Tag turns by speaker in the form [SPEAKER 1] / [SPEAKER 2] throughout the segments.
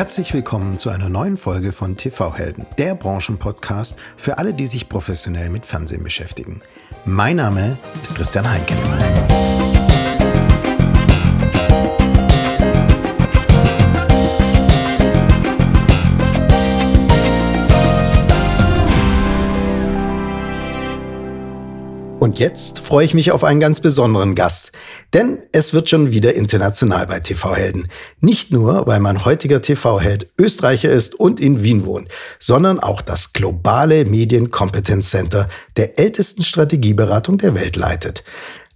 [SPEAKER 1] Herzlich willkommen zu einer neuen Folge von TV Helden, der Branchenpodcast für alle, die sich professionell mit Fernsehen beschäftigen. Mein Name ist Christian Heinke. Und jetzt freue ich mich auf einen ganz besonderen Gast. Denn es wird schon wieder international bei TV-Helden. Nicht nur, weil mein heutiger TV-Held Österreicher ist und in Wien wohnt, sondern auch das globale Medienkompetenz Center der ältesten Strategieberatung der Welt leitet.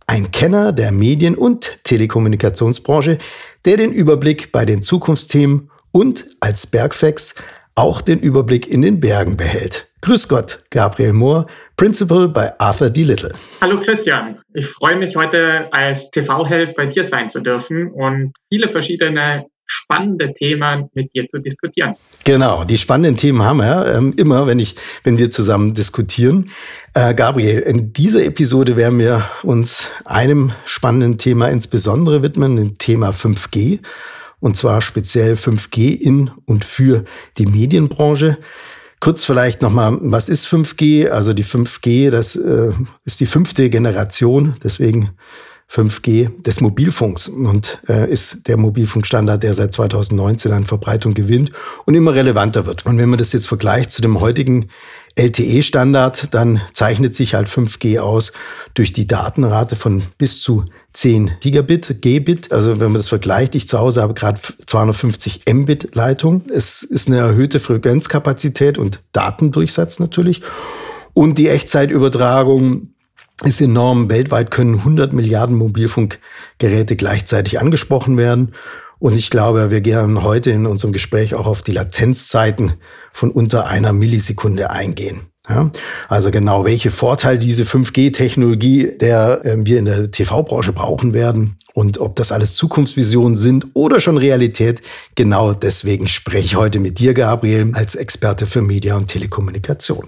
[SPEAKER 1] Ein Kenner der Medien- und Telekommunikationsbranche, der den Überblick bei den Zukunftsthemen und als Bergfex auch den Überblick in den Bergen behält. Grüß Gott, Gabriel Mohr, Principal bei Arthur D. Little.
[SPEAKER 2] Hallo Christian, ich freue mich heute als TV-Held bei dir sein zu dürfen und viele verschiedene spannende Themen mit dir zu diskutieren.
[SPEAKER 1] Genau, die spannenden Themen haben wir ähm, immer, wenn ich, wenn wir zusammen diskutieren. Äh, Gabriel, in dieser Episode werden wir uns einem spannenden Thema insbesondere widmen, dem Thema 5G. Und zwar speziell 5G in und für die Medienbranche. Kurz vielleicht nochmal, was ist 5G? Also die 5G, das äh, ist die fünfte Generation, deswegen 5G des Mobilfunks und äh, ist der Mobilfunkstandard, der seit 2019 an Verbreitung gewinnt und immer relevanter wird. Und wenn man das jetzt vergleicht zu dem heutigen LTE-Standard, dann zeichnet sich halt 5G aus durch die Datenrate von bis zu 10 Gigabit, Gbit. Also wenn man das vergleicht, ich zu Hause habe gerade 250 Mbit Leitung. Es ist eine erhöhte Frequenzkapazität und Datendurchsatz natürlich. Und die Echtzeitübertragung ist enorm. Weltweit können 100 Milliarden Mobilfunkgeräte gleichzeitig angesprochen werden. Und ich glaube, wir gehen heute in unserem Gespräch auch auf die Latenzzeiten von unter einer Millisekunde eingehen. Ja, also genau, welche Vorteile diese 5G-Technologie, der äh, wir in der TV-Branche brauchen werden und ob das alles Zukunftsvisionen sind oder schon Realität, genau deswegen spreche ich heute mit dir, Gabriel, als Experte für Media und Telekommunikation.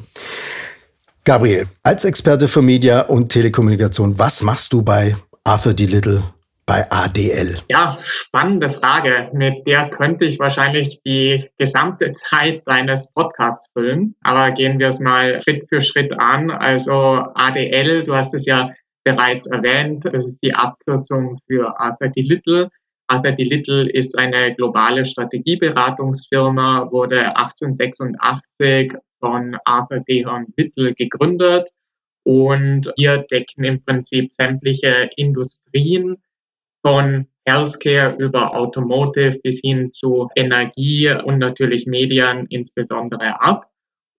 [SPEAKER 1] Gabriel, als Experte für Media und Telekommunikation, was machst du bei Arthur D. Little bei ADL?
[SPEAKER 2] Ja, spannende Frage. Mit der könnte ich wahrscheinlich die gesamte Zeit deines Podcasts füllen. Aber gehen wir es mal Schritt für Schritt an. Also ADL, du hast es ja bereits erwähnt, das ist die Abkürzung für Arthur D. Little. Arthur D. Little ist eine globale Strategieberatungsfirma, wurde 1886 von Arthur D. Little gegründet. Und wir decken im Prinzip sämtliche Industrien, von Healthcare über Automotive bis hin zu Energie und natürlich Medien insbesondere ab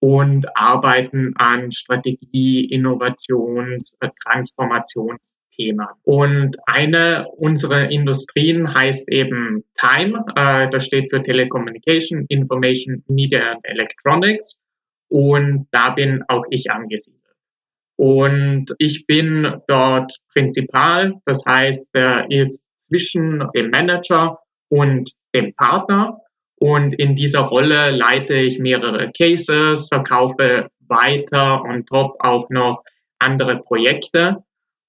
[SPEAKER 2] und arbeiten an Strategie, Innovations-, Transformationsthemen. Und eine unserer Industrien heißt eben Time. Äh, das steht für Telecommunication, Information, Media and Electronics. Und da bin auch ich angesiedelt. Und ich bin dort Prinzipal, das heißt, er ist zwischen dem Manager und dem Partner. Und in dieser Rolle leite ich mehrere Cases, verkaufe weiter und top auch noch andere Projekte.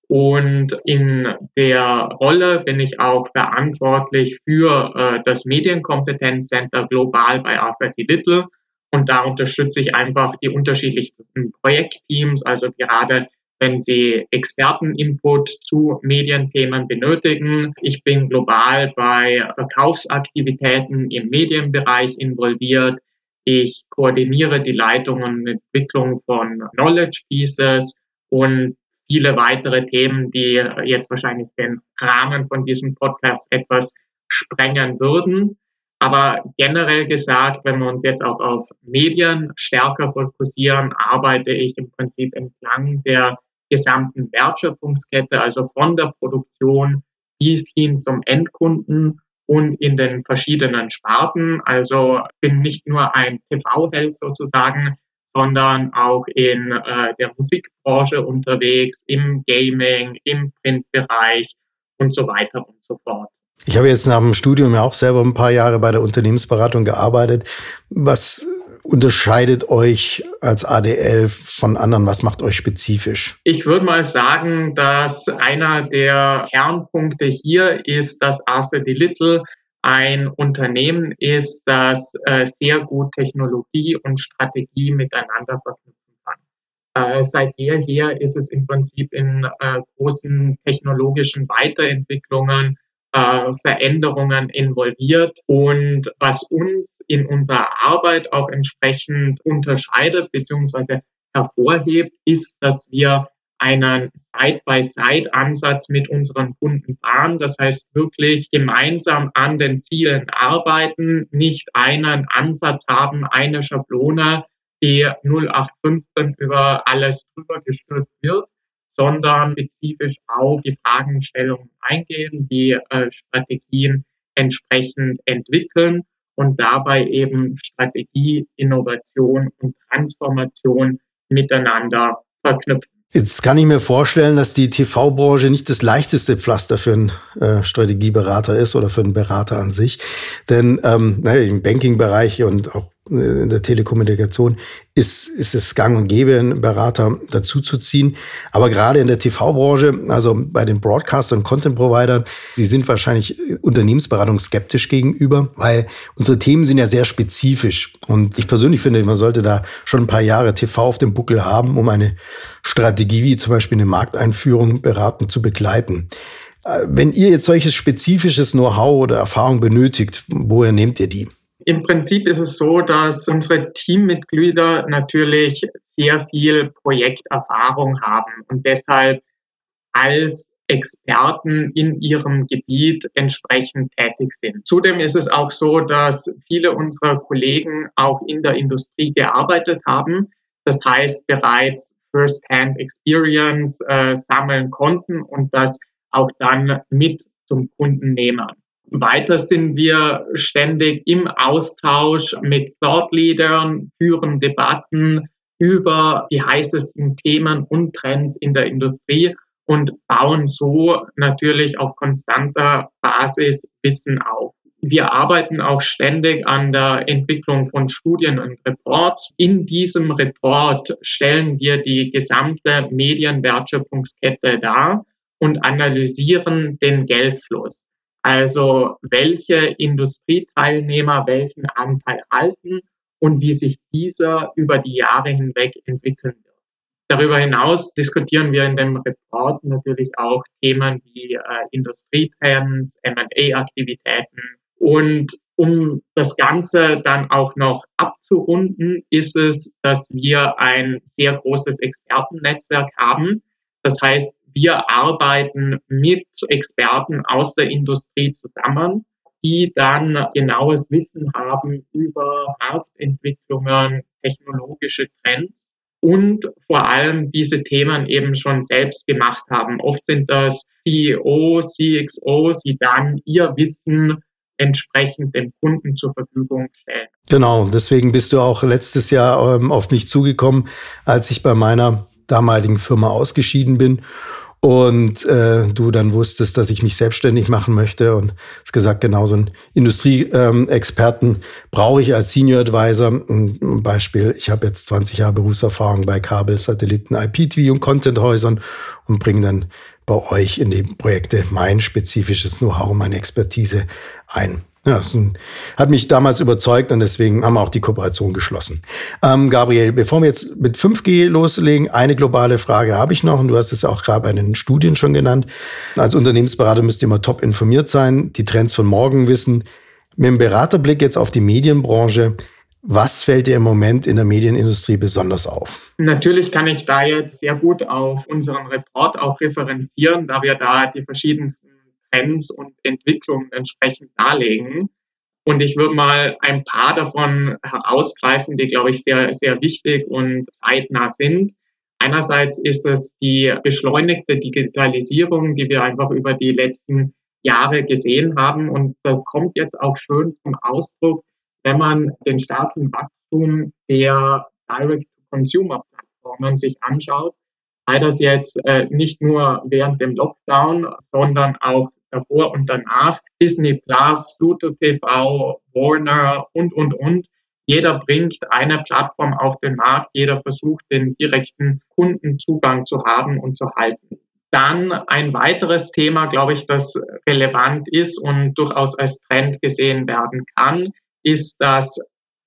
[SPEAKER 2] Und in der Rolle bin ich auch verantwortlich für äh, das Medienkompetenzcenter global bei Arthur Little. Und da unterstütze ich einfach die unterschiedlichsten Projektteams, also gerade wenn Sie Experteninput zu Medienthemen benötigen. Ich bin global bei Verkaufsaktivitäten im Medienbereich involviert. Ich koordiniere die Leitung und Entwicklung von Knowledge Pieces und viele weitere Themen, die jetzt wahrscheinlich den Rahmen von diesem Podcast etwas sprengen würden. Aber generell gesagt, wenn wir uns jetzt auch auf Medien stärker fokussieren, arbeite ich im Prinzip entlang der gesamten Wertschöpfungskette, also von der Produktion bis hin zum Endkunden und in den verschiedenen Sparten. Also bin nicht nur ein TV-Held sozusagen, sondern auch in äh, der Musikbranche unterwegs, im Gaming, im Printbereich und so weiter und so fort.
[SPEAKER 1] Ich habe jetzt nach dem Studium ja auch selber ein paar Jahre bei der Unternehmensberatung gearbeitet. Was unterscheidet euch als ADL von anderen? Was macht euch spezifisch?
[SPEAKER 2] Ich würde mal sagen, dass einer der Kernpunkte hier ist, dass Arthur D. Little ein Unternehmen ist, das äh, sehr gut Technologie und Strategie miteinander verknüpfen kann. Äh, seit jeher ist es im Prinzip in äh, großen technologischen Weiterentwicklungen, äh, Veränderungen involviert. Und was uns in unserer Arbeit auch entsprechend unterscheidet bzw. hervorhebt, ist, dass wir einen Side-by-Side-Ansatz mit unseren Kunden fahren. Das heißt wirklich gemeinsam an den Zielen arbeiten, nicht einen Ansatz haben, eine Schablone, die 0815 über alles drüber gestürzt wird, sondern spezifisch auf die Fragestellungen eingehen, die äh, Strategien entsprechend entwickeln und dabei eben Strategie, Innovation und Transformation miteinander verknüpfen.
[SPEAKER 1] Jetzt kann ich mir vorstellen, dass die TV-Branche nicht das leichteste Pflaster für einen äh, Strategieberater ist oder für einen Berater an sich. Denn ähm, naja, im Banking-Bereich und auch in der Telekommunikation ist, ist es gang und gäbe, einen Berater dazuzuziehen. Aber gerade in der TV-Branche, also bei den Broadcastern und Content-Providern, die sind wahrscheinlich Unternehmensberatung skeptisch gegenüber, weil unsere Themen sind ja sehr spezifisch. Und ich persönlich finde, man sollte da schon ein paar Jahre TV auf dem Buckel haben, um eine Strategie wie zum Beispiel eine Markteinführung beraten zu begleiten. Äh, wenn ihr jetzt solches spezifisches Know-how oder Erfahrung benötigt, woher nehmt ihr die?
[SPEAKER 2] Im Prinzip ist es so, dass unsere Teammitglieder natürlich sehr viel Projekterfahrung haben und deshalb als Experten in ihrem Gebiet entsprechend tätig sind. Zudem ist es auch so, dass viele unserer Kollegen auch in der Industrie gearbeitet haben. Das heißt, bereits First-Hand Experience äh, sammeln konnten und das auch dann mit zum Kunden nehmen. Weiter sind wir ständig im Austausch mit Thought Leadern, führen Debatten über die heißesten Themen und Trends in der Industrie und bauen so natürlich auf konstanter Basis Wissen auf. Wir arbeiten auch ständig an der Entwicklung von Studien und Reports. In diesem Report stellen wir die gesamte Medienwertschöpfungskette dar und analysieren den Geldfluss. Also welche Industrieteilnehmer welchen Anteil halten und wie sich dieser über die Jahre hinweg entwickeln wird. Darüber hinaus diskutieren wir in dem Report natürlich auch Themen wie äh, Industrietrends, M&A-Aktivitäten und um das Ganze dann auch noch abzurunden, ist es, dass wir ein sehr großes Expertennetzwerk haben. Das heißt, wir arbeiten mit Experten aus der Industrie zusammen, die dann genaues Wissen haben über Marktentwicklungen, technologische Trends und vor allem diese Themen eben schon selbst gemacht haben. Oft sind das CEOs, CXOs, die dann ihr Wissen entsprechend dem Kunden zur Verfügung stellen.
[SPEAKER 1] Genau, deswegen bist du auch letztes Jahr ähm, auf mich zugekommen, als ich bei meiner damaligen Firma ausgeschieden bin und äh, du dann wusstest, dass ich mich selbstständig machen möchte und hast gesagt, genau so einen Industrieexperten ähm, brauche ich als Senior Advisor. Ein Beispiel, ich habe jetzt 20 Jahre Berufserfahrung bei Kabel, Satelliten, IPTV und Contenthäusern und bringe dann bei euch in die Projekte mein spezifisches Know-how, meine Expertise ein. Ja, das hat mich damals überzeugt und deswegen haben wir auch die Kooperation geschlossen. Ähm, Gabriel, bevor wir jetzt mit 5G loslegen, eine globale Frage habe ich noch und du hast es auch gerade bei den Studien schon genannt. Als Unternehmensberater müsst ihr immer top informiert sein, die Trends von morgen wissen. Mit dem Beraterblick jetzt auf die Medienbranche, was fällt dir im Moment in der Medienindustrie besonders auf?
[SPEAKER 2] Natürlich kann ich da jetzt sehr gut auf unseren Report auch referenzieren, da wir da die verschiedensten Trends und Entwicklungen entsprechend darlegen. Und ich würde mal ein paar davon herausgreifen, die, glaube ich, sehr, sehr wichtig und zeitnah sind. Einerseits ist es die beschleunigte Digitalisierung, die wir einfach über die letzten Jahre gesehen haben. Und das kommt jetzt auch schön zum Ausdruck, wenn man den starken Wachstum der Direct-to-Consumer-Plattformen sich anschaut. Sei das jetzt äh, nicht nur während dem Lockdown, sondern auch davor und danach, Disney Plus, Pluto TV, Warner und, und, und. Jeder bringt eine Plattform auf den Markt, jeder versucht, den direkten Kundenzugang zu haben und zu halten. Dann ein weiteres Thema, glaube ich, das relevant ist und durchaus als Trend gesehen werden kann, ist, dass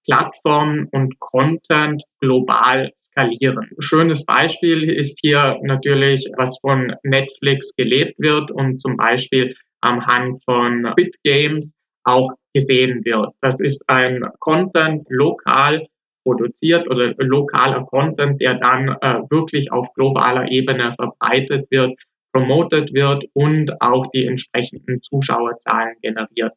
[SPEAKER 2] Plattformen und Content global skalieren. Schönes Beispiel ist hier natürlich, was von Netflix gelebt wird und zum Beispiel am Hand von BitGames auch gesehen wird. Das ist ein Content lokal produziert oder lokaler Content, der dann äh, wirklich auf globaler Ebene verbreitet wird, promotet wird und auch die entsprechenden Zuschauerzahlen generiert.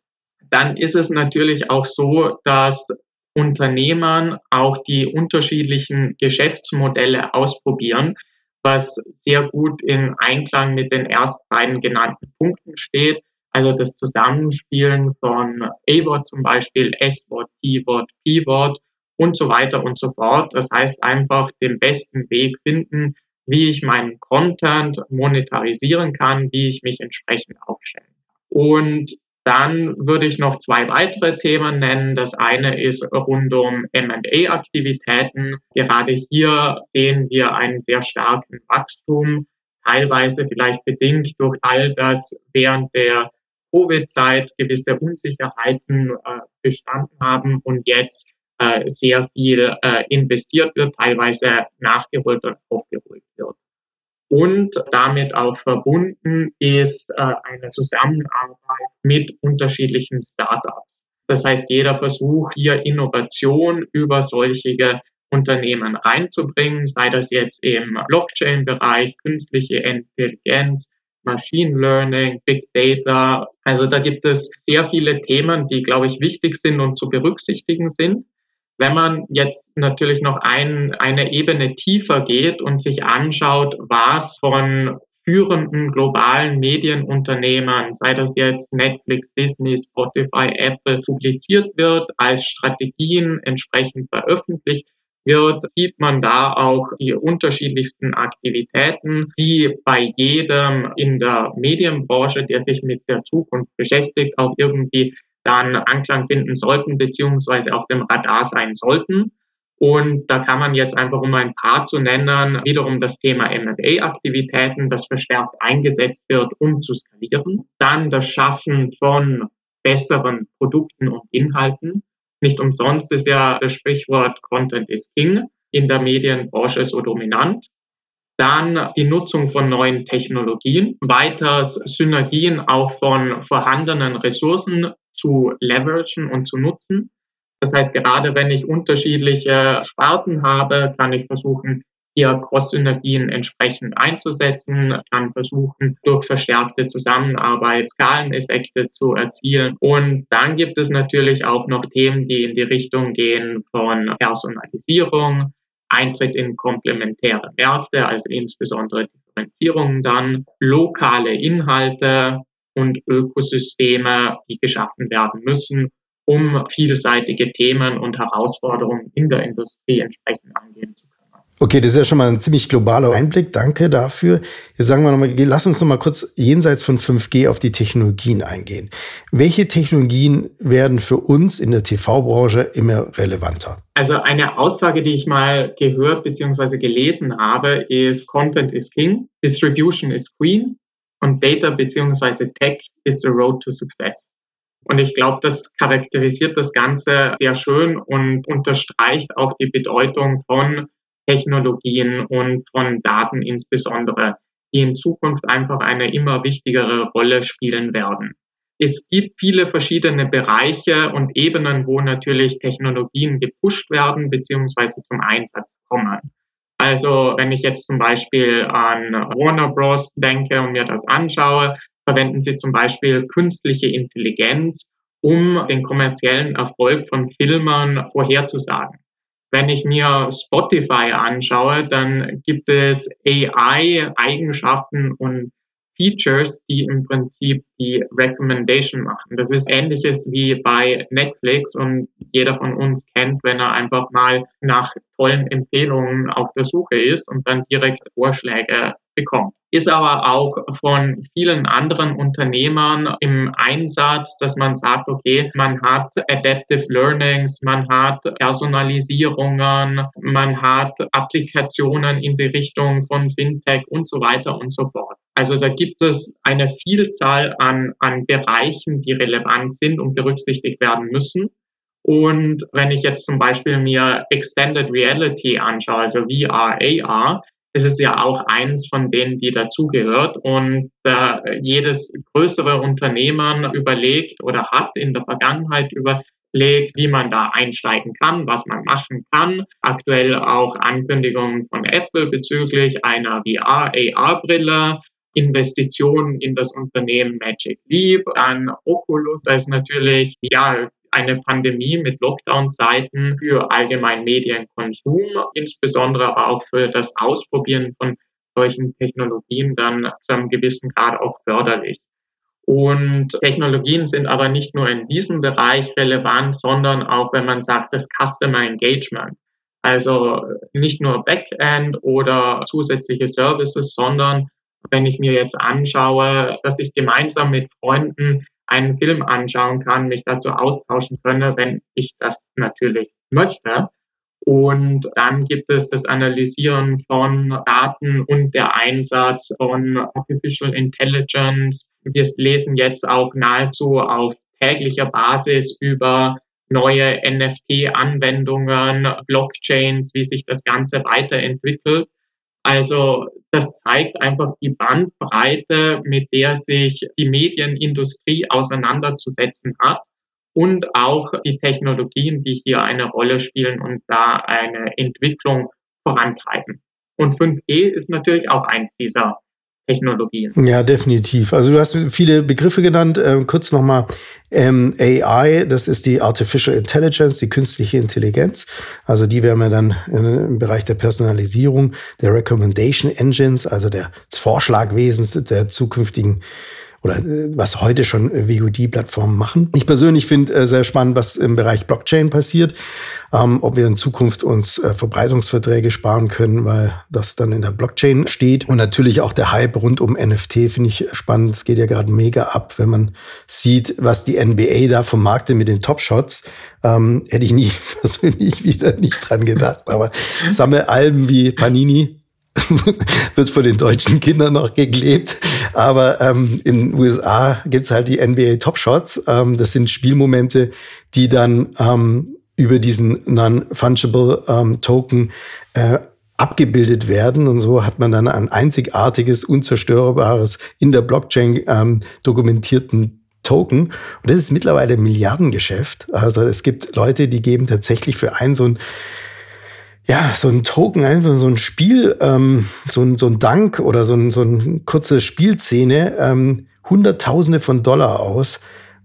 [SPEAKER 2] Dann ist es natürlich auch so, dass Unternehmern auch die unterschiedlichen Geschäftsmodelle ausprobieren, was sehr gut in Einklang mit den ersten beiden genannten Punkten steht. Also das Zusammenspielen von A-Wort zum Beispiel, S-Wort, T-Wort, P-Wort und so weiter und so fort. Das heißt einfach den besten Weg finden, wie ich meinen Content monetarisieren kann, wie ich mich entsprechend aufstellen kann. Und dann würde ich noch zwei weitere Themen nennen. Das eine ist rund um M&A-Aktivitäten. Gerade hier sehen wir einen sehr starken Wachstum, teilweise vielleicht bedingt durch all das während der Covid-Zeit gewisse Unsicherheiten äh, bestanden haben und jetzt äh, sehr viel äh, investiert wird, teilweise nachgeholt und aufgeholt wird. Und damit auch verbunden ist äh, eine Zusammenarbeit mit unterschiedlichen Startups. Das heißt, jeder Versuch, hier Innovation über solche Unternehmen reinzubringen, sei das jetzt im Blockchain-Bereich, künstliche Intelligenz, Machine Learning, Big Data. Also da gibt es sehr viele Themen, die, glaube ich, wichtig sind und zu berücksichtigen sind. Wenn man jetzt natürlich noch ein, eine Ebene tiefer geht und sich anschaut, was von führenden globalen Medienunternehmen, sei das jetzt Netflix, Disney, Spotify, Apple, publiziert wird, als Strategien entsprechend veröffentlicht wird, sieht man da auch die unterschiedlichsten Aktivitäten, die bei jedem in der Medienbranche, der sich mit der Zukunft beschäftigt, auch irgendwie dann Anklang finden sollten, beziehungsweise auf dem Radar sein sollten. Und da kann man jetzt einfach, um ein paar zu nennen, wiederum das Thema M&A-Aktivitäten, das verstärkt eingesetzt wird, um zu skalieren. Dann das Schaffen von besseren Produkten und Inhalten. Nicht umsonst ist ja das Sprichwort Content is King in der Medienbranche so dominant. Dann die Nutzung von neuen Technologien, weiters Synergien auch von vorhandenen Ressourcen zu leveragen und zu nutzen. Das heißt, gerade wenn ich unterschiedliche Sparten habe, kann ich versuchen, hier Cross-Synergien entsprechend einzusetzen, kann versuchen, durch verstärkte Zusammenarbeit Skaleneffekte zu erzielen. Und dann gibt es natürlich auch noch Themen, die in die Richtung gehen von Personalisierung, Eintritt in komplementäre Märkte, also insbesondere Differenzierungen dann, lokale Inhalte und Ökosysteme, die geschaffen werden müssen, um vielseitige Themen und Herausforderungen in der Industrie entsprechend angehen zu können.
[SPEAKER 1] Okay, das ist ja schon mal ein ziemlich globaler Einblick. Danke dafür. Jetzt sagen wir nochmal, lass uns nochmal kurz jenseits von 5G auf die Technologien eingehen. Welche Technologien werden für uns in der TV-Branche immer relevanter?
[SPEAKER 2] Also eine Aussage, die ich mal gehört bzw. gelesen habe, ist Content is King, Distribution is Queen und Data bzw. Tech is the road to success. Und ich glaube, das charakterisiert das Ganze sehr schön und unterstreicht auch die Bedeutung von Technologien und von Daten insbesondere, die in Zukunft einfach eine immer wichtigere Rolle spielen werden. Es gibt viele verschiedene Bereiche und Ebenen, wo natürlich Technologien gepusht werden bzw. zum Einsatz kommen. Also wenn ich jetzt zum Beispiel an Warner Bros. denke und mir das anschaue, verwenden sie zum Beispiel künstliche Intelligenz, um den kommerziellen Erfolg von Filmern vorherzusagen. Wenn ich mir Spotify anschaue, dann gibt es AI-Eigenschaften und Features, die im Prinzip die Recommendation machen. Das ist ähnliches wie bei Netflix und jeder von uns kennt, wenn er einfach mal nach tollen Empfehlungen auf der Suche ist und dann direkt Vorschläge bekommt. Ist aber auch von vielen anderen Unternehmern im Einsatz, dass man sagt, okay, man hat Adaptive Learnings, man hat Personalisierungen, man hat Applikationen in die Richtung von Fintech und so weiter und so fort. Also da gibt es eine Vielzahl an, an Bereichen, die relevant sind und berücksichtigt werden müssen. Und wenn ich jetzt zum Beispiel mir Extended Reality anschaue, also VR, AR, ist es ja auch eins von denen, die dazugehört. Und äh, jedes größere Unternehmen überlegt oder hat in der Vergangenheit überlegt, wie man da einsteigen kann, was man machen kann. Aktuell auch Ankündigungen von Apple bezüglich einer VR, AR-Brille. Investitionen in das Unternehmen Magic Leap, an Oculus, da ist natürlich ja eine Pandemie mit Lockdown-Zeiten für allgemeinen Medienkonsum, insbesondere auch für das Ausprobieren von solchen Technologien dann zu einem gewissen Grad auch förderlich. Und Technologien sind aber nicht nur in diesem Bereich relevant, sondern auch, wenn man sagt, das Customer Engagement. Also nicht nur Backend oder zusätzliche Services, sondern wenn ich mir jetzt anschaue, dass ich gemeinsam mit Freunden einen Film anschauen kann, mich dazu austauschen könne, wenn ich das natürlich möchte. Und dann gibt es das Analysieren von Daten und der Einsatz von Artificial Intelligence. Wir lesen jetzt auch nahezu auf täglicher Basis über neue NFT-Anwendungen, Blockchains, wie sich das Ganze weiterentwickelt. Also das zeigt einfach die Bandbreite, mit der sich die Medienindustrie auseinanderzusetzen hat und auch die Technologien, die hier eine Rolle spielen und da eine Entwicklung vorantreiben. Und 5G ist natürlich auch eins dieser Technologien.
[SPEAKER 1] Ja, definitiv. Also du hast viele Begriffe genannt. Ähm, kurz nochmal ähm, AI, das ist die Artificial Intelligence, die künstliche Intelligenz. Also die werden wir dann im Bereich der Personalisierung, der Recommendation Engines, also des Vorschlagwesens der zukünftigen oder äh, was heute schon VOD-Plattformen machen. Ich persönlich finde äh, sehr spannend, was im Bereich Blockchain passiert, ähm, ob wir in Zukunft uns äh, Verbreitungsverträge sparen können, weil das dann in der Blockchain steht. Und natürlich auch der Hype rund um NFT finde ich spannend. Es geht ja gerade mega ab, wenn man sieht, was die NBA da vom Markte mit den Top-Shots. Ähm, hätte ich nie persönlich wieder nicht dran gedacht. Aber Sammelalben wie Panini wird von den deutschen Kindern noch geklebt. Aber ähm, in den USA gibt's halt die NBA Top Shots. Ähm, das sind Spielmomente, die dann ähm, über diesen Non-Fungible ähm, Token äh, abgebildet werden. Und so hat man dann ein einzigartiges, unzerstörbares, in der Blockchain ähm, dokumentierten Token. Und das ist mittlerweile ein Milliardengeschäft. Also es gibt Leute, die geben tatsächlich für ein so ein ja, so ein Token, einfach so ein Spiel, ähm, so, ein, so ein Dank oder so, ein, so eine kurze Spielszene, ähm, Hunderttausende von Dollar aus,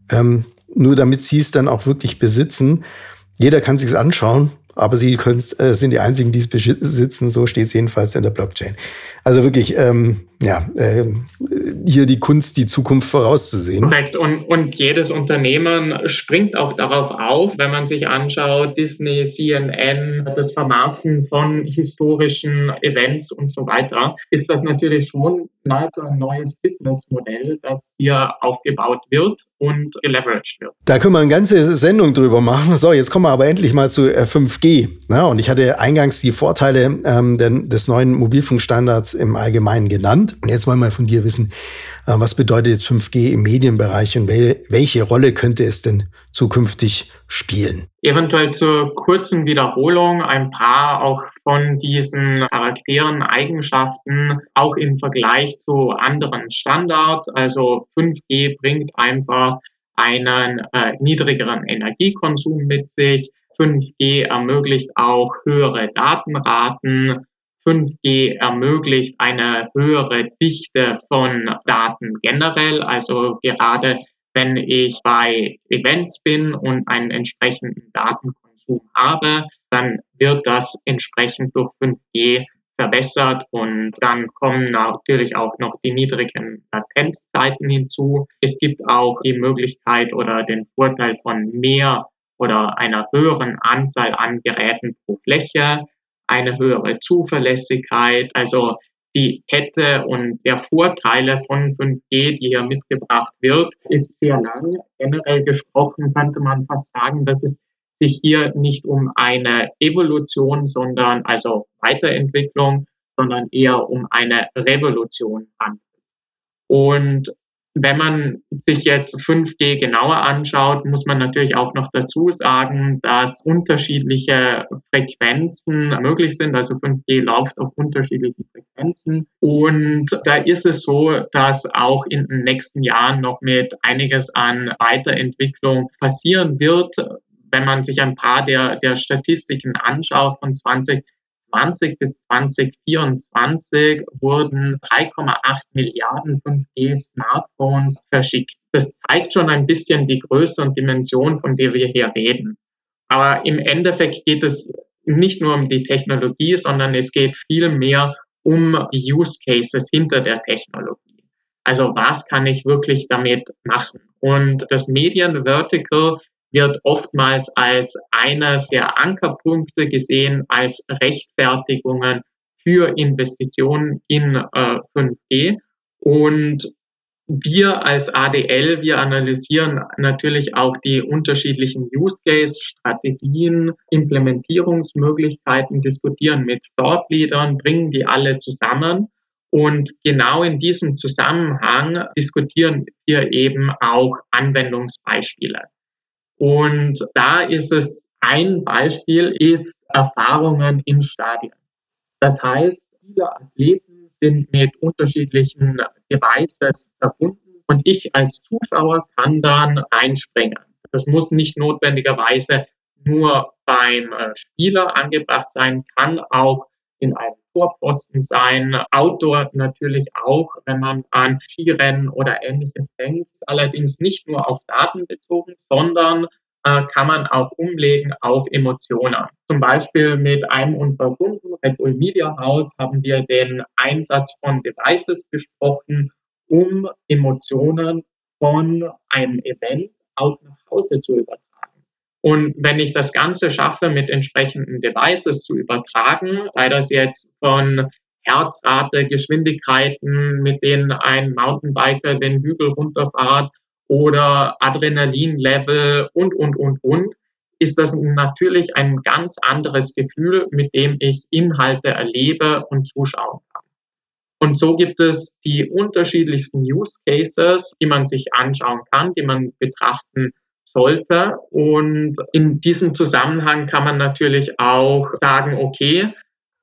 [SPEAKER 1] ähm, nur damit sie es dann auch wirklich besitzen. Jeder kann sich's anschauen aber sie äh, sind die einzigen, die es besitzen. So steht es jedenfalls in der Blockchain. Also wirklich, ähm, ja, äh, hier die Kunst, die Zukunft vorauszusehen.
[SPEAKER 2] Korrekt. Und, und jedes Unternehmen springt auch darauf auf, wenn man sich anschaut, Disney, CNN, das Vermarkten von historischen Events und so weiter, ist das natürlich schon nahezu ein neues Businessmodell, das hier aufgebaut wird und geleveraged wird.
[SPEAKER 1] Da können wir eine ganze Sendung drüber machen. So, jetzt kommen wir aber endlich mal zu 5G. Äh, Ne? Und ich hatte eingangs die Vorteile ähm, des neuen Mobilfunkstandards im Allgemeinen genannt. Und jetzt wollen wir von dir wissen, äh, was bedeutet jetzt 5G im Medienbereich und wel welche Rolle könnte es denn zukünftig spielen?
[SPEAKER 2] Eventuell zur kurzen Wiederholung ein paar auch von diesen Charakteren, Eigenschaften, auch im Vergleich zu anderen Standards. Also 5G bringt einfach einen äh, niedrigeren Energiekonsum mit sich. 5G ermöglicht auch höhere Datenraten. 5G ermöglicht eine höhere Dichte von Daten generell. Also gerade wenn ich bei Events bin und einen entsprechenden Datenkonsum habe, dann wird das entsprechend durch 5G verbessert und dann kommen natürlich auch noch die niedrigen Latenzzeiten hinzu. Es gibt auch die Möglichkeit oder den Vorteil von mehr oder einer höheren Anzahl an Geräten pro Fläche, eine höhere Zuverlässigkeit, also die Kette und der Vorteile von 5G, die hier mitgebracht wird, ist sehr lang. Generell gesprochen könnte man fast sagen, dass es sich hier nicht um eine Evolution, sondern also Weiterentwicklung, sondern eher um eine Revolution handelt. Und wenn man sich jetzt 5G genauer anschaut, muss man natürlich auch noch dazu sagen, dass unterschiedliche Frequenzen möglich sind. Also 5G läuft auf unterschiedlichen Frequenzen. Und da ist es so, dass auch in den nächsten Jahren noch mit einiges an Weiterentwicklung passieren wird. Wenn man sich ein paar der, der Statistiken anschaut von 20 2020 bis 2024 wurden 3,8 Milliarden 5G-Smartphones verschickt. Das zeigt schon ein bisschen die Größe und Dimension, von der wir hier reden. Aber im Endeffekt geht es nicht nur um die Technologie, sondern es geht viel mehr um die Use Cases hinter der Technologie. Also was kann ich wirklich damit machen? Und das Medienvertical wird oftmals als eines der Ankerpunkte gesehen, als Rechtfertigungen für Investitionen in äh, 5G. Und wir als ADL, wir analysieren natürlich auch die unterschiedlichen Use Case, Strategien, Implementierungsmöglichkeiten, diskutieren mit Thought Leadern, bringen die alle zusammen. Und genau in diesem Zusammenhang diskutieren wir eben auch Anwendungsbeispiele. Und da ist es ein Beispiel, ist Erfahrungen in Stadien. Das heißt, viele Athleten sind mit unterschiedlichen Devices verbunden und ich als Zuschauer kann dann einspringen. Das muss nicht notwendigerweise nur beim äh, Spieler angebracht sein, kann auch in einem Vorposten sein, Outdoor natürlich auch, wenn man an Skirennen oder ähnliches denkt, allerdings nicht nur auf Daten bezogen, sondern äh, kann man auch umlegen auf Emotionen. Zum Beispiel mit einem unserer Kunden, Red Bull Media House, haben wir den Einsatz von Devices besprochen, um Emotionen von einem Event auch nach Hause zu übertragen. Und wenn ich das Ganze schaffe, mit entsprechenden Devices zu übertragen, sei das jetzt von Herzrate, Geschwindigkeiten, mit denen ein Mountainbiker den Hügel runterfahrt oder Adrenalinlevel und, und, und, und, ist das natürlich ein ganz anderes Gefühl, mit dem ich Inhalte erlebe und zuschauen kann. Und so gibt es die unterschiedlichsten Use Cases, die man sich anschauen kann, die man betrachten sollte. Und in diesem Zusammenhang kann man natürlich auch sagen, okay,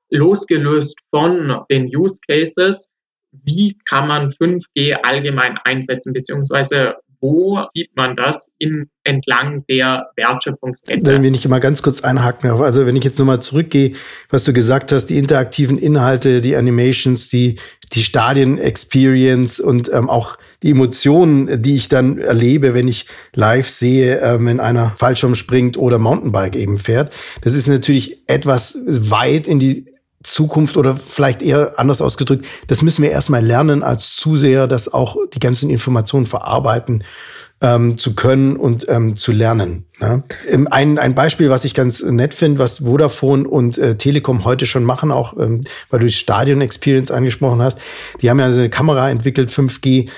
[SPEAKER 2] losgelöst von den Use Cases, wie kann man 5G allgemein einsetzen, beziehungsweise wo sieht man das in, entlang der Wertschöpfungskette?
[SPEAKER 1] Wenn ich mal ganz kurz einhaken. Also wenn ich jetzt nochmal zurückgehe, was du gesagt hast, die interaktiven Inhalte, die Animations, die, die Stadien-Experience und ähm, auch die Emotionen, die ich dann erlebe, wenn ich live sehe, ähm, wenn einer Fallschirm springt oder Mountainbike eben fährt. Das ist natürlich etwas weit in die Zukunft oder vielleicht eher anders ausgedrückt, das müssen wir erstmal lernen als Zuseher, das auch die ganzen Informationen verarbeiten ähm, zu können und ähm, zu lernen. Ne? Ein, ein Beispiel, was ich ganz nett finde, was Vodafone und äh, Telekom heute schon machen, auch ähm, weil du die Stadion Experience angesprochen hast, die haben ja so eine Kamera entwickelt, 5G,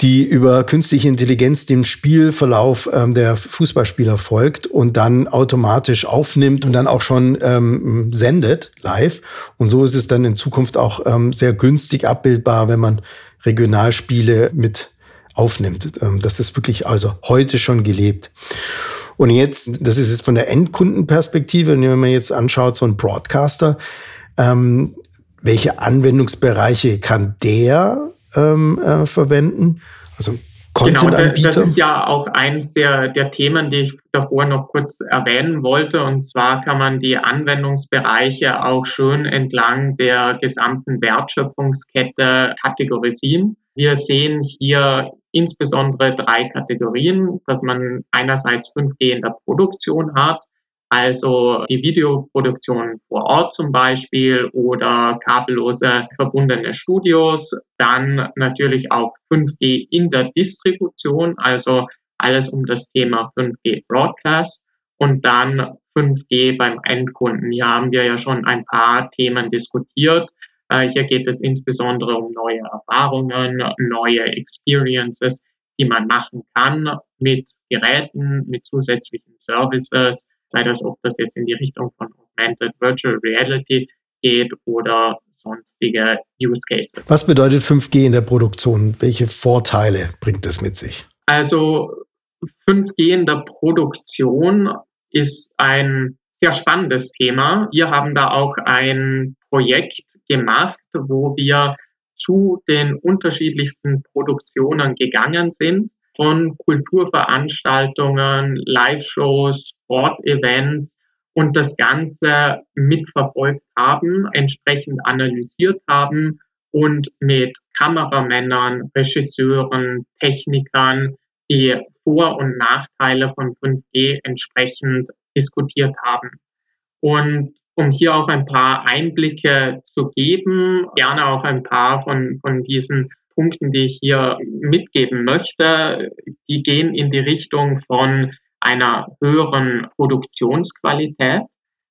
[SPEAKER 1] die über künstliche Intelligenz dem Spielverlauf ähm, der Fußballspieler folgt und dann automatisch aufnimmt und dann auch schon ähm, sendet live. Und so ist es dann in Zukunft auch ähm, sehr günstig abbildbar, wenn man Regionalspiele mit aufnimmt. Ähm, das ist wirklich also heute schon gelebt. Und jetzt, das ist jetzt von der Endkundenperspektive, wenn man jetzt anschaut, so ein Broadcaster, ähm, welche Anwendungsbereiche kann der ähm, äh, verwenden. Also
[SPEAKER 2] Content-Anbieter. Genau, das ist ja auch eins der, der Themen, die ich davor noch kurz erwähnen wollte. Und zwar kann man die Anwendungsbereiche auch schön entlang der gesamten Wertschöpfungskette kategorisieren. Wir sehen hier insbesondere drei Kategorien, dass man einerseits 5G in der Produktion hat, also die Videoproduktion vor Ort zum Beispiel oder kabellose verbundene Studios. Dann natürlich auch 5G in der Distribution, also alles um das Thema 5G Broadcast und dann 5G beim Endkunden. Hier haben wir ja schon ein paar Themen diskutiert. Äh, hier geht es insbesondere um neue Erfahrungen, neue Experiences, die man machen kann mit Geräten, mit zusätzlichen Services, sei das, ob das jetzt in die Richtung von Augmented Virtual Reality geht oder sonstige Use Cases.
[SPEAKER 1] Was bedeutet 5G in der Produktion? Welche Vorteile bringt es mit sich?
[SPEAKER 2] Also 5G in der Produktion ist ein sehr spannendes Thema. Wir haben da auch ein Projekt gemacht, wo wir zu den unterschiedlichsten Produktionen gegangen sind, von Kulturveranstaltungen, Live-Shows, Sportevents und das Ganze mitverfolgt haben, entsprechend analysiert haben und mit Kameramännern, Regisseuren, Technikern die Vor- und Nachteile von 5G entsprechend diskutiert haben. Und um hier auch ein paar Einblicke zu geben, gerne auch ein paar von, von diesen Punkten, die ich hier mitgeben möchte, die gehen in die Richtung von einer höheren Produktionsqualität,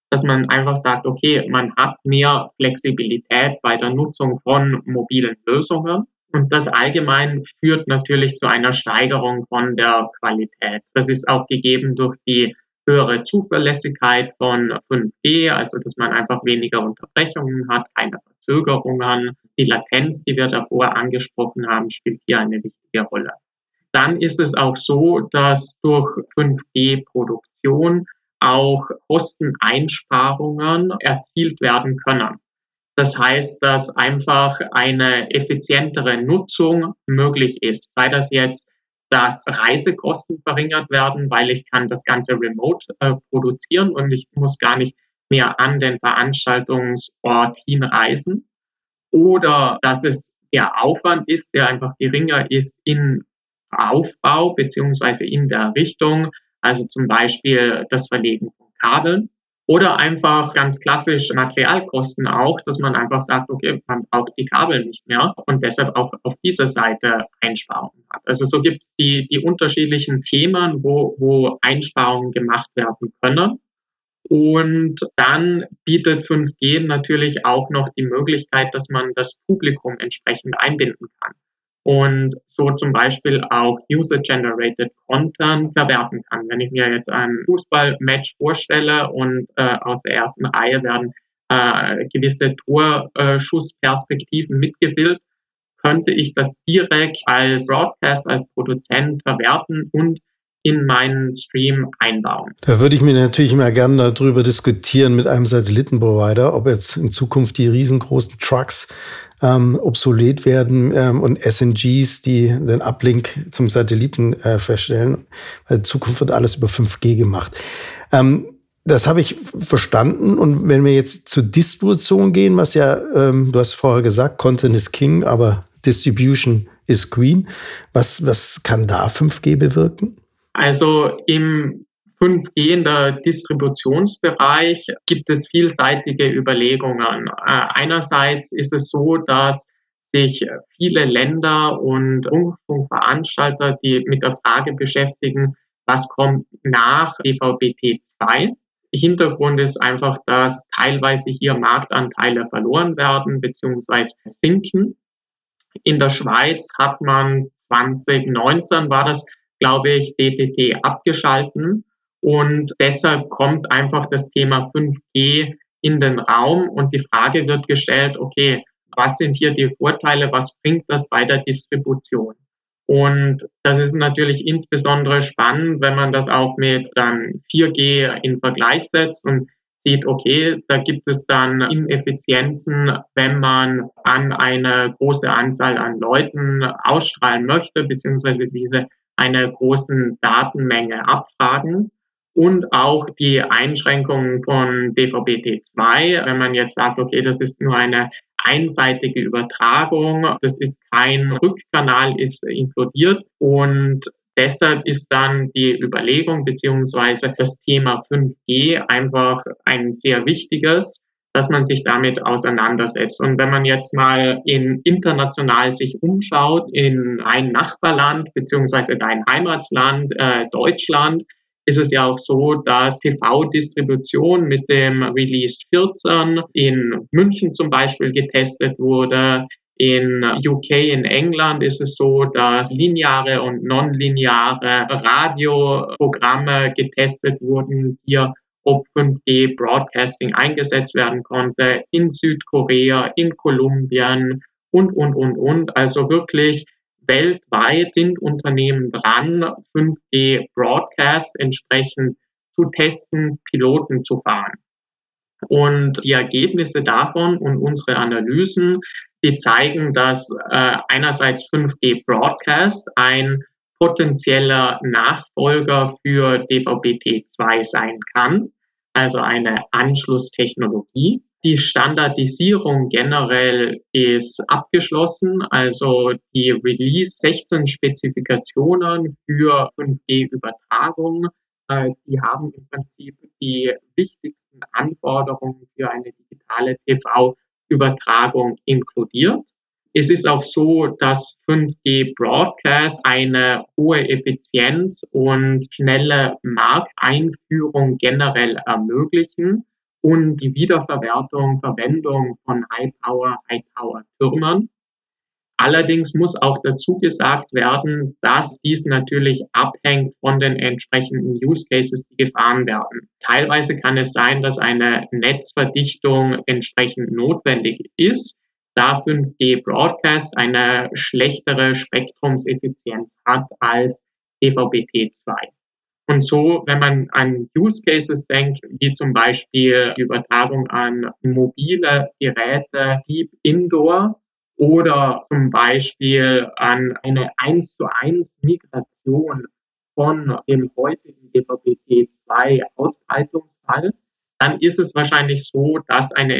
[SPEAKER 2] dass man einfach sagt, okay, man hat mehr Flexibilität bei der Nutzung von mobilen Lösungen. Und das allgemein führt natürlich zu einer Steigerung von der Qualität. Das ist auch gegeben durch die höhere Zuverlässigkeit von 5G, also dass man einfach weniger Unterbrechungen hat, keine Verzögerungen. Die Latenz, die wir davor angesprochen haben, spielt hier eine wichtige Rolle. Dann ist es auch so, dass durch 5G-Produktion auch Kosteneinsparungen erzielt werden können. Das heißt, dass einfach eine effizientere Nutzung möglich ist, sei das jetzt dass Reisekosten verringert werden, weil ich kann das Ganze remote äh, produzieren und ich muss gar nicht mehr an den Veranstaltungsort hinreisen. Oder dass es der Aufwand ist, der einfach geringer ist in Aufbau beziehungsweise in der Richtung, also zum Beispiel das Verlegen von Kabeln. Oder einfach ganz klassisch Materialkosten auch, dass man einfach sagt, okay, man braucht die Kabel nicht mehr und deshalb auch auf dieser Seite Einsparungen hat. Also so gibt es die, die unterschiedlichen Themen, wo, wo Einsparungen gemacht werden können. Und dann bietet 5G natürlich auch noch die Möglichkeit, dass man das Publikum entsprechend einbinden kann und so zum Beispiel auch User-Generated Content verwerten kann. Wenn ich mir jetzt ein Fußballmatch vorstelle und äh, aus der ersten Reihe werden äh, gewisse Torschussperspektiven mitgefilmt, könnte ich das direkt als Broadcast, als Produzent verwerten und in meinen Stream einbauen.
[SPEAKER 1] Da würde ich mir natürlich immer gerne darüber diskutieren mit einem Satellitenprovider, ob jetzt in Zukunft die riesengroßen Trucks ähm, obsolet werden ähm, und SNGs, die den Uplink zum Satelliten äh, feststellen. Weil in Zukunft wird alles über 5G gemacht. Ähm, das habe ich verstanden. Und wenn wir jetzt zur Distribution gehen, was ja, ähm, du hast vorher gesagt, Content is King, aber Distribution is Queen. Was, was kann da 5G bewirken?
[SPEAKER 2] Also im 5G in der Distributionsbereich gibt es vielseitige Überlegungen. Äh, einerseits ist es so, dass sich viele Länder und Rundfunkveranstalter, die mit der Frage beschäftigen, was kommt nach DVB-T2. Hintergrund ist einfach, dass teilweise hier Marktanteile verloren werden bzw. sinken. In der Schweiz hat man 2019 war das glaube ich, DTT abgeschalten. Und deshalb kommt einfach das Thema 5G in den Raum und die Frage wird gestellt, okay, was sind hier die Vorteile, was bringt das bei der Distribution? Und das ist natürlich insbesondere spannend, wenn man das auch mit dann 4G in Vergleich setzt und sieht, okay, da gibt es dann Ineffizienzen, wenn man an eine große Anzahl an Leuten ausstrahlen möchte, beziehungsweise diese einer großen Datenmenge abfragen und auch die Einschränkungen von DVB-T2, wenn man jetzt sagt, okay, das ist nur eine einseitige Übertragung, das ist kein Rückkanal, ist inkludiert und deshalb ist dann die Überlegung beziehungsweise das Thema 5G einfach ein sehr wichtiges, dass man sich damit auseinandersetzt. Und wenn man jetzt mal in international sich umschaut, in ein Nachbarland beziehungsweise dein Heimatland, äh, Deutschland, ist es ja auch so, dass TV-Distribution mit dem Release 14 in München zum Beispiel getestet wurde. In UK, in England ist es so, dass lineare und nonlineare Radioprogramme getestet wurden, hier ob 5G Broadcasting eingesetzt werden konnte in Südkorea, in Kolumbien und, und, und, und. Also wirklich weltweit sind Unternehmen dran, 5G Broadcast entsprechend zu testen, Piloten zu fahren. Und die Ergebnisse davon und unsere Analysen, die zeigen, dass äh, einerseits 5G Broadcast ein potenzieller Nachfolger für DVB-T2 sein kann, also eine Anschlusstechnologie. Die Standardisierung generell ist abgeschlossen, also die Release 16 Spezifikationen für 5G-Übertragung, äh, die haben im Prinzip die wichtigsten Anforderungen für eine digitale TV-Übertragung inkludiert. Es ist auch so, dass 5G Broadcast eine hohe Effizienz und schnelle Markteinführung generell ermöglichen und die Wiederverwertung, Verwendung von High-Power, High-Power-Türmen. Allerdings muss auch dazu gesagt werden, dass dies natürlich abhängt von den entsprechenden Use Cases, die gefahren werden. Teilweise kann es sein, dass eine Netzverdichtung entsprechend notwendig ist da 5G Broadcast eine schlechtere Spektrumseffizienz hat als DVB-T2. Und so, wenn man an Use Cases denkt, wie zum Beispiel die Übertragung an mobile Geräte, Deep Indoor oder zum Beispiel an eine 1 zu 1 Migration von dem heutigen DVB-T2 Ausbreitungsfall, dann ist es wahrscheinlich so, dass eine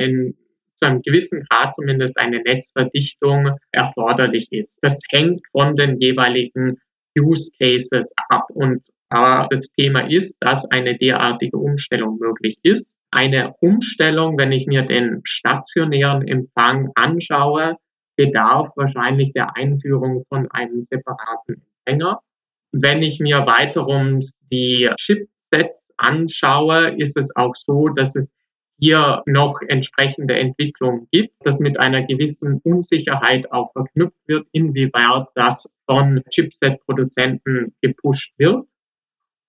[SPEAKER 2] zu einem gewissen Grad zumindest eine Netzverdichtung erforderlich ist. Das hängt von den jeweiligen Use Cases ab. Und aber das Thema ist, dass eine derartige Umstellung möglich ist. Eine Umstellung, wenn ich mir den stationären Empfang anschaue, bedarf wahrscheinlich der Einführung von einem separaten Empfänger. Wenn ich mir weiterum die Chipsets anschaue, ist es auch so, dass es hier noch entsprechende Entwicklung gibt, das mit einer gewissen Unsicherheit auch verknüpft wird, inwieweit das von Chipset-Produzenten gepusht wird.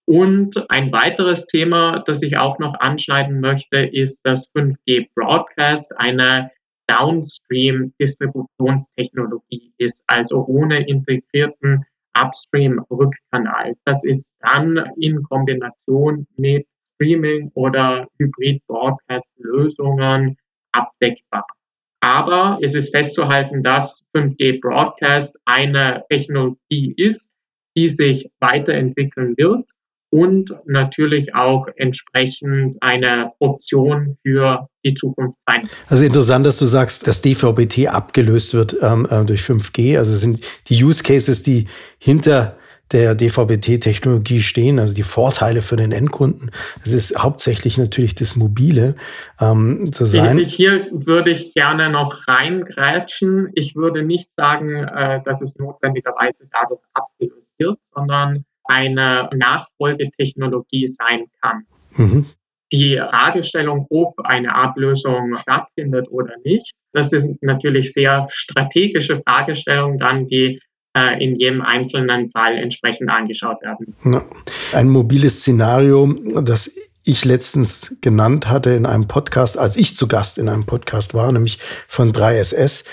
[SPEAKER 2] Und ein weiteres Thema, das ich auch noch anschneiden möchte, ist, dass 5G Broadcast eine Downstream-Distributionstechnologie ist, also ohne integrierten Upstream-Rückkanal. Das ist dann in Kombination mit Streaming oder Hybrid-Broadcast-Lösungen abdeckbar. Aber es ist festzuhalten, dass 5G Broadcast eine Technologie ist, die sich weiterentwickeln wird und natürlich auch entsprechend eine Option für die Zukunft sein.
[SPEAKER 1] Also interessant, dass du sagst, dass DVB-T abgelöst wird ähm, äh, durch 5G. Also sind die Use Cases, die hinter der DVB-T-Technologie stehen, also die Vorteile für den Endkunden. Es ist hauptsächlich natürlich das Mobile ähm, zu sein.
[SPEAKER 2] Hier würde ich gerne noch reingrätschen. Ich würde nicht sagen, äh, dass es notwendigerweise dadurch abgelöst wird, sondern eine Nachfolgetechnologie sein kann. Mhm. Die Fragestellung, ob eine Ablösung stattfindet oder nicht, das ist natürlich sehr strategische Fragestellung dann, die in jedem einzelnen Fall entsprechend angeschaut werden.
[SPEAKER 1] Ein mobiles Szenario, das ich letztens genannt hatte in einem Podcast, als ich zu Gast in einem Podcast war, nämlich von 3SS.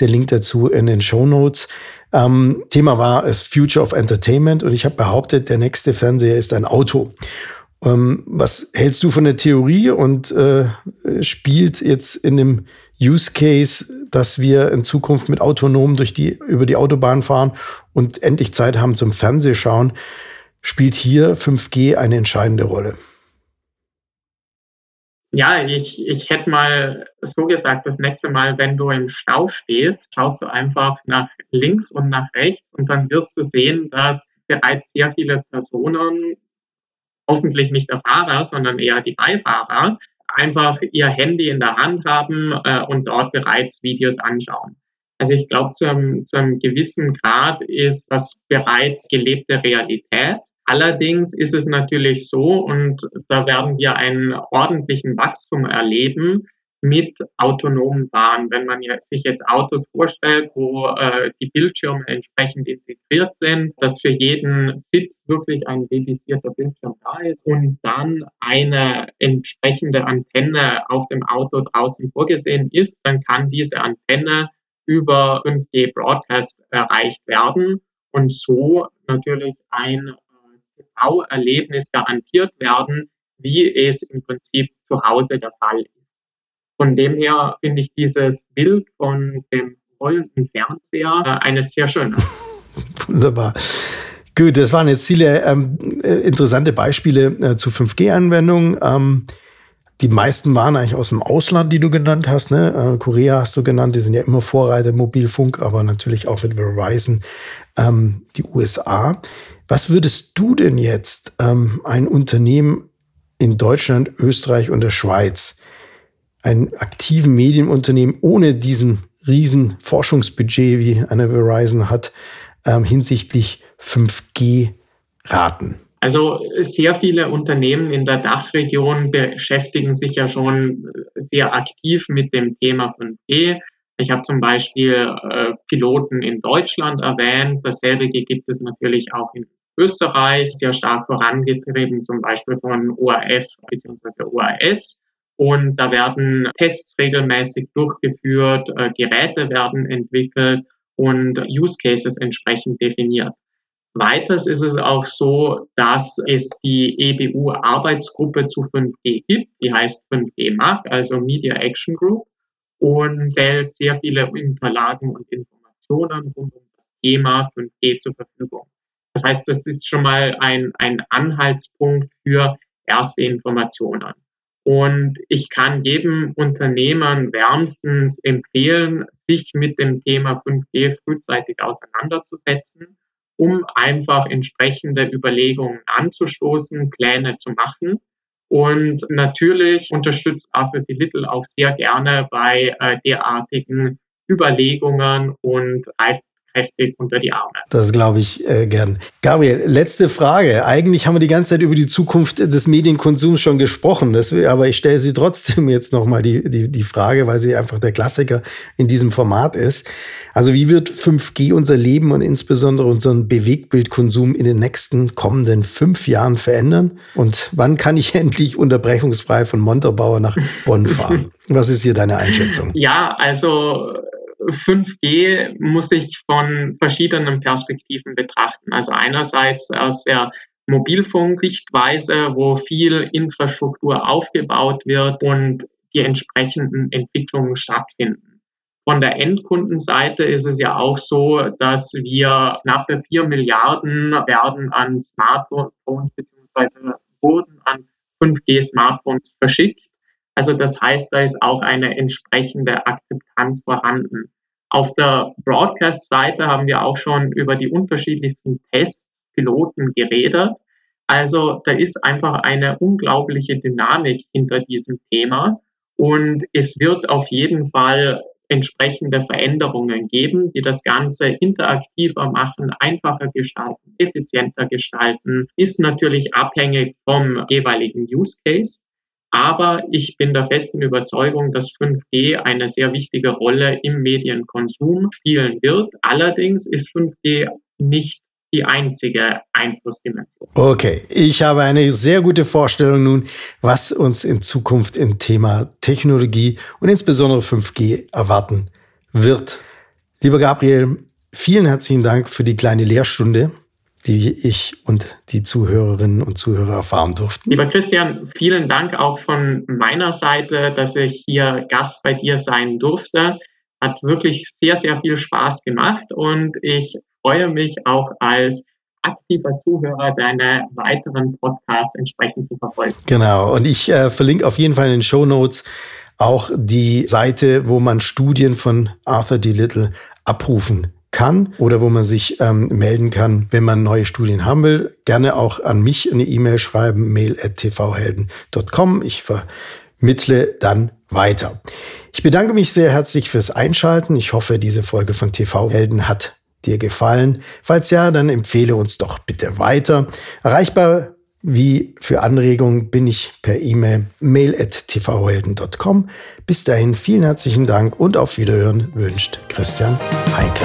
[SPEAKER 1] Der Link dazu in den Show Notes. Ähm, Thema war das Future of Entertainment und ich habe behauptet, der nächste Fernseher ist ein Auto. Ähm, was hältst du von der Theorie und äh, spielt jetzt in dem Use Case, dass wir in Zukunft mit autonom durch die, über die Autobahn fahren und endlich Zeit haben zum Fernsehschauen, spielt hier 5G eine entscheidende Rolle.
[SPEAKER 2] Ja, ich, ich hätte mal so gesagt, das nächste Mal, wenn du im Stau stehst, schaust du einfach nach links und nach rechts und dann wirst du sehen, dass bereits sehr viele Personen, hoffentlich nicht der Fahrer, sondern eher die Beifahrer, einfach ihr Handy in der Hand haben äh, und dort bereits Videos anschauen. Also ich glaube, zu einem, zu einem gewissen Grad ist das bereits gelebte Realität. Allerdings ist es natürlich so, und da werden wir einen ordentlichen Wachstum erleben, mit autonomen Fahren. Wenn man sich jetzt Autos vorstellt, wo äh, die Bildschirme entsprechend integriert sind, dass für jeden Sitz wirklich ein dedizierter Bildschirm da ist und dann eine entsprechende Antenne auf dem Auto draußen vorgesehen ist, dann kann diese Antenne über 5G Broadcast erreicht werden und so natürlich ein äh, TV-Erlebnis garantiert werden, wie es im Prinzip zu Hause der Fall ist. Von dem her finde ich dieses Bild von dem rollenden Fernseher äh, eines sehr schönen.
[SPEAKER 1] Wunderbar. Gut, das waren jetzt viele ähm, äh, interessante Beispiele äh, zu 5G-Anwendungen. Ähm, die meisten waren eigentlich aus dem Ausland, die du genannt hast. Ne? Äh, Korea hast du genannt, die sind ja immer Vorreiter Mobilfunk, aber natürlich auch mit Verizon ähm, die USA. Was würdest du denn jetzt ähm, ein Unternehmen in Deutschland, Österreich und der Schweiz ein aktiven Medienunternehmen ohne diesen riesen Forschungsbudget, wie eine Verizon hat, ähm, hinsichtlich 5G raten?
[SPEAKER 2] Also sehr viele Unternehmen in der Dachregion beschäftigen sich ja schon sehr aktiv mit dem Thema 5G. Ich habe zum Beispiel äh, Piloten in Deutschland erwähnt. Dasselbe gibt es natürlich auch in Österreich, sehr stark vorangetrieben, zum Beispiel von ORF bzw. ORS. Und da werden Tests regelmäßig durchgeführt, äh, Geräte werden entwickelt und Use Cases entsprechend definiert. Weiters ist es auch so, dass es die EBU-Arbeitsgruppe zu 5G gibt, die heißt 5G MAG, also Media Action Group, und stellt sehr viele Unterlagen und Informationen rund um das Thema 5G zur Verfügung. Das heißt, das ist schon mal ein, ein Anhaltspunkt für erste Informationen. Und ich kann jedem Unternehmern wärmstens empfehlen, sich mit dem Thema 5G frühzeitig auseinanderzusetzen, um einfach entsprechende Überlegungen anzustoßen, Pläne zu machen. Und natürlich unterstützt D. Little auch sehr gerne bei äh, derartigen Überlegungen und reift heftig unter die Arme.
[SPEAKER 1] Das glaube ich äh, gern. Gabriel, letzte Frage. Eigentlich haben wir die ganze Zeit über die Zukunft des Medienkonsums schon gesprochen. Das, aber ich stelle sie trotzdem jetzt nochmal die, die, die Frage, weil sie einfach der Klassiker in diesem Format ist. Also wie wird 5G unser Leben und insbesondere unseren Bewegtbildkonsum in den nächsten kommenden fünf Jahren verändern? Und wann kann ich endlich unterbrechungsfrei von Montabaur nach Bonn fahren? Was ist hier deine Einschätzung?
[SPEAKER 2] Ja, also 5G muss ich von verschiedenen Perspektiven betrachten. Also einerseits aus der Mobilfunksichtweise, wo viel Infrastruktur aufgebaut wird und die entsprechenden Entwicklungen stattfinden. Von der Endkundenseite ist es ja auch so, dass wir knappe 4 Milliarden werden an Smartphones bzw. wurden an 5G-Smartphones verschickt. Also das heißt, da ist auch eine entsprechende Akzeptanz vorhanden. Auf der Broadcast-Seite haben wir auch schon über die unterschiedlichsten Tests, Piloten geredet. Also da ist einfach eine unglaubliche Dynamik hinter diesem Thema und es wird auf jeden Fall entsprechende Veränderungen geben, die das Ganze interaktiver machen, einfacher gestalten, effizienter gestalten, ist natürlich abhängig vom jeweiligen Use Case. Aber ich bin der festen Überzeugung, dass 5G eine sehr wichtige Rolle im Medienkonsum spielen wird. Allerdings ist 5G nicht die einzige Einflussdimension.
[SPEAKER 1] Okay, ich habe eine sehr gute Vorstellung nun, was uns in Zukunft im Thema Technologie und insbesondere 5G erwarten wird. Lieber Gabriel, vielen herzlichen Dank für die kleine Lehrstunde die ich und die Zuhörerinnen und Zuhörer erfahren durften.
[SPEAKER 2] Lieber Christian, vielen Dank auch von meiner Seite, dass ich hier Gast bei dir sein durfte. Hat wirklich sehr, sehr viel Spaß gemacht und ich freue mich auch als aktiver Zuhörer deine weiteren Podcasts entsprechend zu verfolgen.
[SPEAKER 1] Genau, und ich äh, verlinke auf jeden Fall in den Show Notes auch die Seite, wo man Studien von Arthur D. Little abrufen kann oder wo man sich ähm, melden kann, wenn man neue Studien haben will. Gerne auch an mich eine E-Mail schreiben, mail.tvhelden.com. Ich vermittle dann weiter. Ich bedanke mich sehr herzlich fürs Einschalten. Ich hoffe, diese Folge von TV Helden hat dir gefallen. Falls ja, dann empfehle uns doch bitte weiter. Erreichbar Wie für Anregungen bin ich per E-Mail mail at tvhelden.com. Bis dahin vielen herzlichen Dank und auf Wiederhören wünscht Christian Heinke.